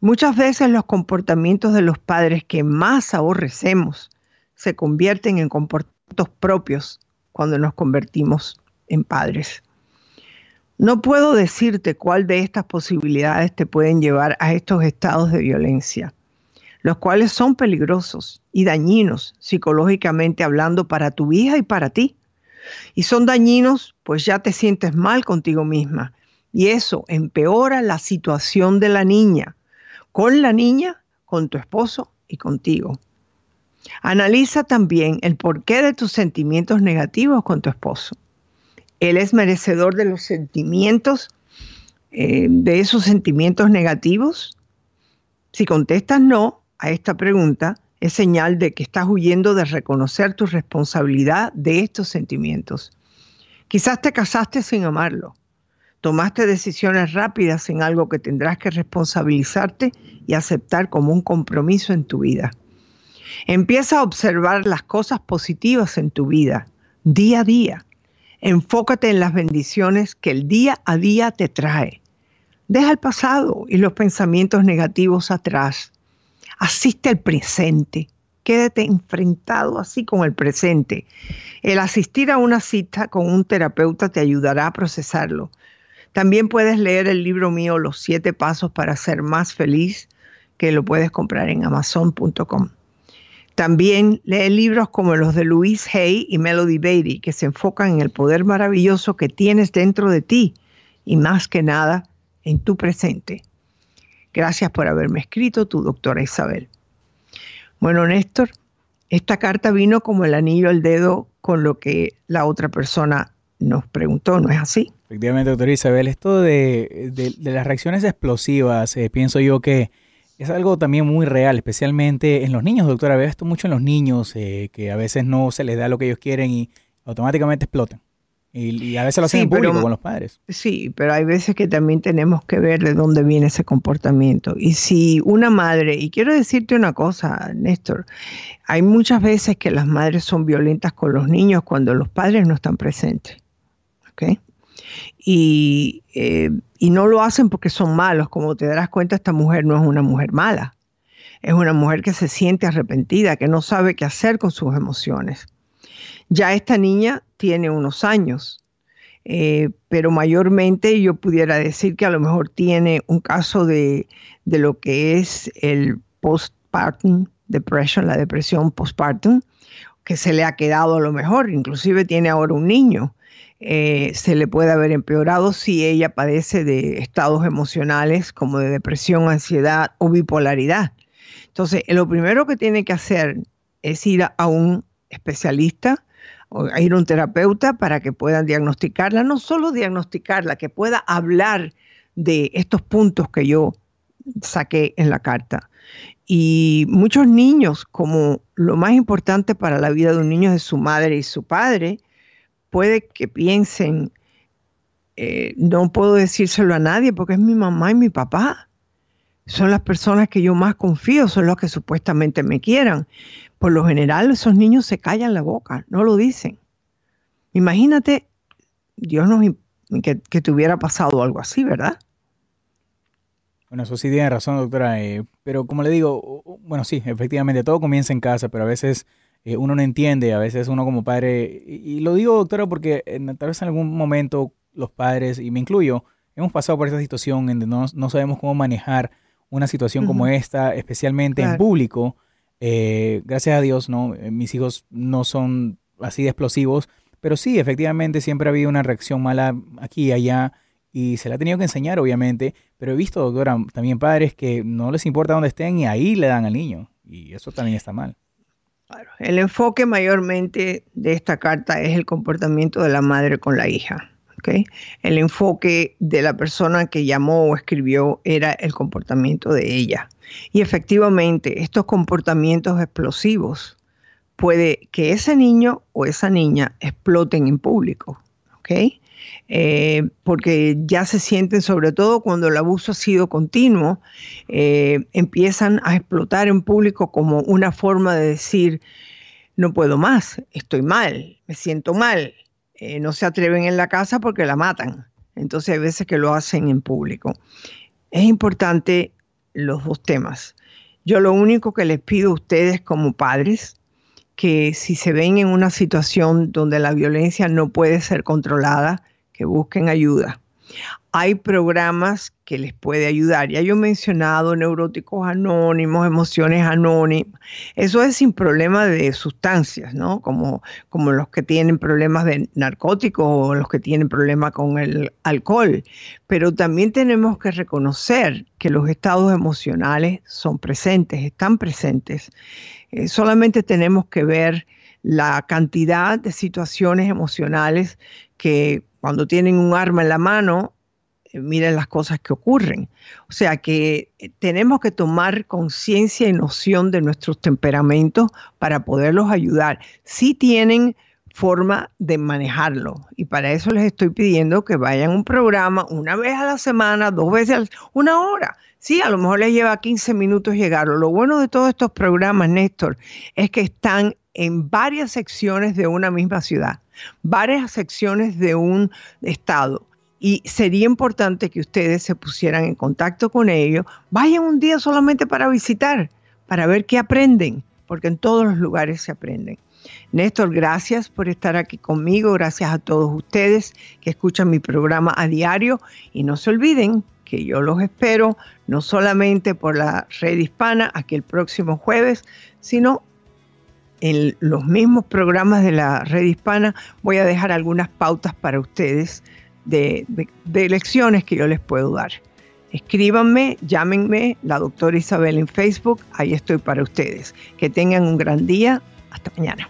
Muchas veces los comportamientos de los padres que más aborrecemos se convierten en comportamientos propios cuando nos convertimos en padres. No puedo decirte cuál de estas posibilidades te pueden llevar a estos estados de violencia, los cuales son peligrosos y dañinos psicológicamente hablando para tu hija y para ti. Y son dañinos pues ya te sientes mal contigo misma y eso empeora la situación de la niña con la niña, con tu esposo y contigo. Analiza también el porqué de tus sentimientos negativos con tu esposo. Él es merecedor de los sentimientos, eh, de esos sentimientos negativos. Si contestas no a esta pregunta, es señal de que estás huyendo de reconocer tu responsabilidad de estos sentimientos. Quizás te casaste sin amarlo Tomaste decisiones rápidas en algo que tendrás que responsabilizarte y aceptar como un compromiso en tu vida. Empieza a observar las cosas positivas en tu vida, día a día. Enfócate en las bendiciones que el día a día te trae. Deja el pasado y los pensamientos negativos atrás. Asiste al presente. Quédate enfrentado así con el presente. El asistir a una cita con un terapeuta te ayudará a procesarlo también puedes leer el libro mío Los siete pasos para ser más feliz, que lo puedes comprar en amazon.com. También lee libros como los de Louise Hay y Melody Beatty, que se enfocan en el poder maravilloso que tienes dentro de ti y más que nada en tu presente. Gracias por haberme escrito, tu doctora Isabel. Bueno, Néstor, esta carta vino como el anillo al dedo con lo que la otra persona nos preguntó, ¿no es así? Efectivamente, doctora Isabel, esto de, las reacciones explosivas, eh, pienso yo que es algo también muy real, especialmente en los niños, doctora. Veo esto mucho en los niños, eh, que a veces no se les da lo que ellos quieren y automáticamente explotan. Y, a veces lo hacen en público con los padres. Sí, pero hay veces que también tenemos que ver de dónde viene ese comportamiento. Y si una madre, y quiero decirte una cosa, Néstor, hay muchas veces que las madres son violentas con los niños cuando los padres no están presentes. ¿Ok? Y, eh, y no lo hacen porque son malos. Como te darás cuenta, esta mujer no es una mujer mala. Es una mujer que se siente arrepentida, que no sabe qué hacer con sus emociones. Ya esta niña tiene unos años, eh, pero mayormente yo pudiera decir que a lo mejor tiene un caso de, lo que es el postpartum depression, la depresión postpartum, que se le ha quedado a lo mejor, inclusive tiene ahora un niño. Eh, se le puede haber empeorado si ella padece de estados emocionales como de depresión, ansiedad o bipolaridad. Entonces, lo primero que tiene que hacer es ir a un especialista o ir a un terapeuta para que puedan diagnosticarla, no solo diagnosticarla, que pueda hablar de estos puntos que yo saqué en la carta. Y muchos niños, como lo más importante para la vida de un niño es su madre y su padre, puede que piensen, eh, no puedo decírselo a nadie porque es mi mamá y mi papá. Son las personas que yo más confío, son los que supuestamente me quieran por lo general esos niños se callan la boca, no lo dicen. Imagínate, Dios nos que, que te hubiera pasado algo así, ¿verdad? Bueno, eso sí tiene razón, doctora. Eh, pero como le digo, bueno, sí, efectivamente, todo comienza en casa, pero a veces eh, uno no entiende, a veces uno como padre, y, lo digo, doctora, porque tal vez en algún momento los padres, y me incluyo, hemos pasado por esa situación en donde no, no sabemos cómo manejar una situación como esta, especialmente en público. Eh, gracias a Dios, no, eh, mis hijos no son así de explosivos, pero sí, efectivamente siempre ha habido una reacción mala aquí y allá y se la ha tenido que enseñar, obviamente, pero he visto, doctora, también padres que no les importa dónde estén y ahí le dan al niño y eso también está mal. El enfoque mayormente de esta carta es el comportamiento de la madre con la hija. El enfoque de la persona que llamó o escribió era el comportamiento de ella. Y efectivamente, estos comportamientos explosivos puede que ese niño o esa niña exploten en público, eh, porque ya se sienten, sobre todo cuando el abuso ha sido continuo, eh, empiezan a explotar en público como una forma de decir, no puedo más, estoy mal, me siento mal, eh, no se atreven en la casa porque la matan. Entonces hay veces que lo hacen en público. Es importante los dos temas. Yo lo único que les pido a ustedes como padres, que si se ven en una situación donde la violencia no puede ser controlada, que busquen ayuda hay programas que les puede ayudar. Ya yo he mencionado neuróticos anónimos, emociones anónimas. Eso es sin problema de sustancias, ¿no? Como, como los que tienen problemas de narcóticos o los que tienen problemas con el alcohol. Pero también tenemos que reconocer que los estados emocionales son presentes, están presentes. Eh, solamente tenemos que ver la cantidad de situaciones emocionales que cuando tienen un arma en la mano eh, miren las cosas que ocurren. O sea que eh, tenemos que tomar conciencia y noción de nuestros temperamentos para poderlos ayudar. Si tienen forma de manejarlo y para eso les estoy pidiendo que vayan a un programa una vez a la semana, dos veces, a una hora. Sí, a lo mejor les lleva 15 minutos llegarlo. Lo bueno de todos estos programas, Néstor, es que están en varias secciones de una misma ciudad, varias secciones de un estado y sería importante que ustedes se pusieran en contacto con ellos. Vayan un día solamente para visitar, para ver qué aprenden, porque en todos los lugares se aprenden. Néstor, gracias por estar aquí conmigo, gracias a todos ustedes que escuchan mi programa a diario y no se olviden que yo los espero no solamente por la red hispana aquí el próximo jueves, sino en los mismos programas de la red hispana voy a dejar algunas pautas para ustedes de, lecciones que yo les puedo dar. Escríbanme, llámenme, la doctora Isabel en Facebook, ahí estoy para ustedes. Que tengan un gran día, hasta mañana.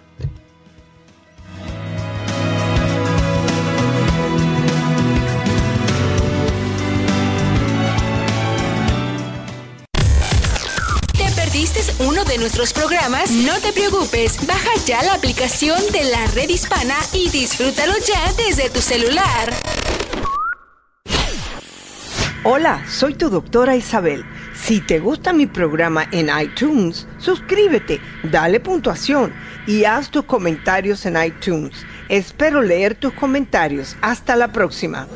Perdiste uno de nuestros programas, no te preocupes, baja ya la aplicación de la red hispana y disfrútalo ya desde tu celular. Hola, soy tu doctora Isabel. Si te gusta mi programa en iTunes, suscríbete, dale puntuación y haz tus comentarios en iTunes. Espero leer tus comentarios. Hasta la próxima.